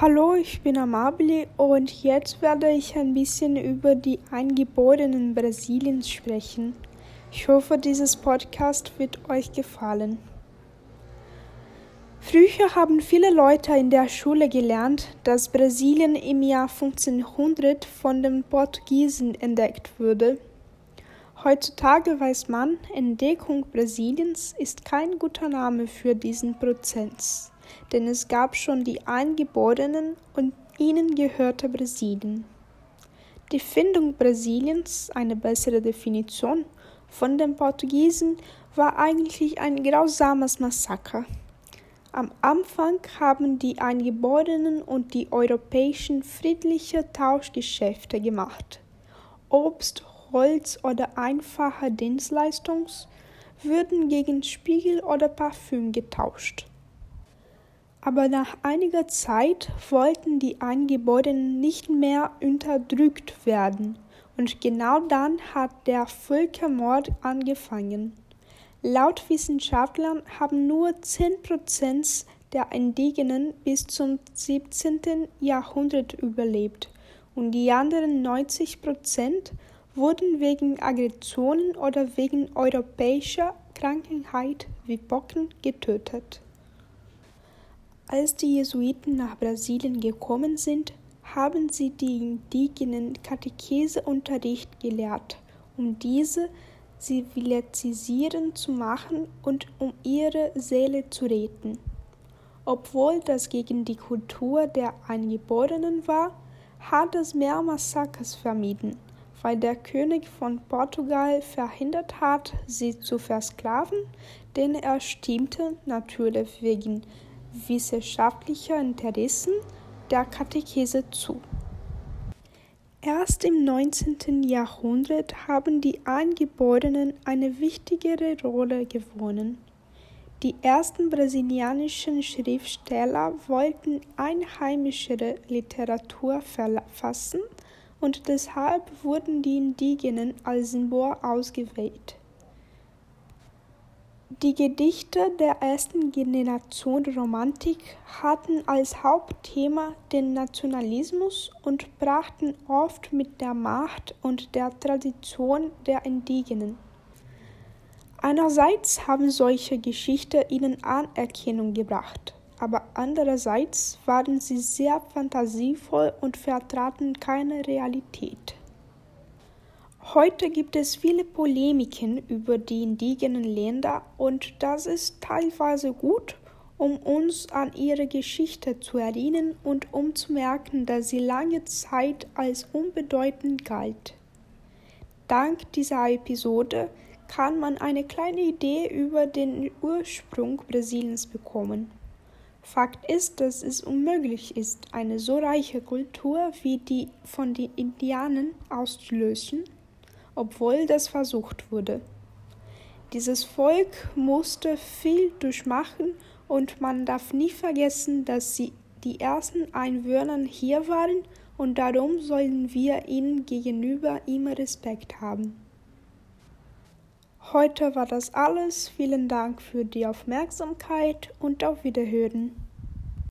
Hallo, ich bin Amabile und jetzt werde ich ein bisschen über die Eingeborenen Brasiliens sprechen. Ich hoffe, dieses Podcast wird euch gefallen. Früher haben viele Leute in der Schule gelernt, dass Brasilien im Jahr 1500 von den Portugiesen entdeckt wurde. Heutzutage weiß man, Entdeckung Brasiliens ist kein guter Name für diesen Prozess denn es gab schon die Eingeborenen und ihnen gehörte Brasilien. Die Findung Brasiliens, eine bessere Definition, von den Portugiesen war eigentlich ein grausames Massaker. Am Anfang haben die Eingeborenen und die Europäischen friedliche Tauschgeschäfte gemacht. Obst, Holz oder einfache Dienstleistungen würden gegen Spiegel oder Parfüm getauscht. Aber nach einiger Zeit wollten die Eingeborenen nicht mehr unterdrückt werden, und genau dann hat der Völkermord angefangen. Laut Wissenschaftlern haben nur 10 Prozent der Indigenen bis zum 17. Jahrhundert überlebt und die anderen 90 Prozent wurden wegen Aggressionen oder wegen europäischer Krankheit wie Pocken getötet. Als die Jesuiten nach Brasilien gekommen sind, haben sie die indigenen Katecheseunterricht gelehrt, um diese zivilisierend zu machen und um ihre Seele zu retten. Obwohl das gegen die Kultur der Eingeborenen war, hat es mehr Massakers vermieden, weil der König von Portugal verhindert hat, sie zu versklaven, denn er stimmte natürlich wegen wissenschaftlicher Interessen der Katechese zu. Erst im 19. Jahrhundert haben die Eingeborenen eine wichtigere Rolle gewonnen. Die ersten brasilianischen Schriftsteller wollten einheimischere Literatur verfassen und deshalb wurden die Indigenen als Symbol ausgewählt. Die Gedichte der ersten Generation Romantik hatten als Hauptthema den Nationalismus und brachten oft mit der Macht und der Tradition der Indigenen. Einerseits haben solche Geschichten ihnen Anerkennung gebracht, aber andererseits waren sie sehr fantasievoll und vertraten keine Realität. Heute gibt es viele Polemiken über die indigenen Länder und das ist teilweise gut, um uns an ihre Geschichte zu erinnern und um zu merken, dass sie lange Zeit als unbedeutend galt. Dank dieser Episode kann man eine kleine Idee über den Ursprung Brasiliens bekommen. Fakt ist, dass es unmöglich ist, eine so reiche Kultur wie die von den Indianern auszulösen obwohl das versucht wurde. Dieses Volk musste viel durchmachen und man darf nie vergessen, dass sie die ersten Einwohner hier waren und darum sollen wir ihnen gegenüber immer Respekt haben. Heute war das alles. Vielen Dank für die Aufmerksamkeit und auf Wiederhören.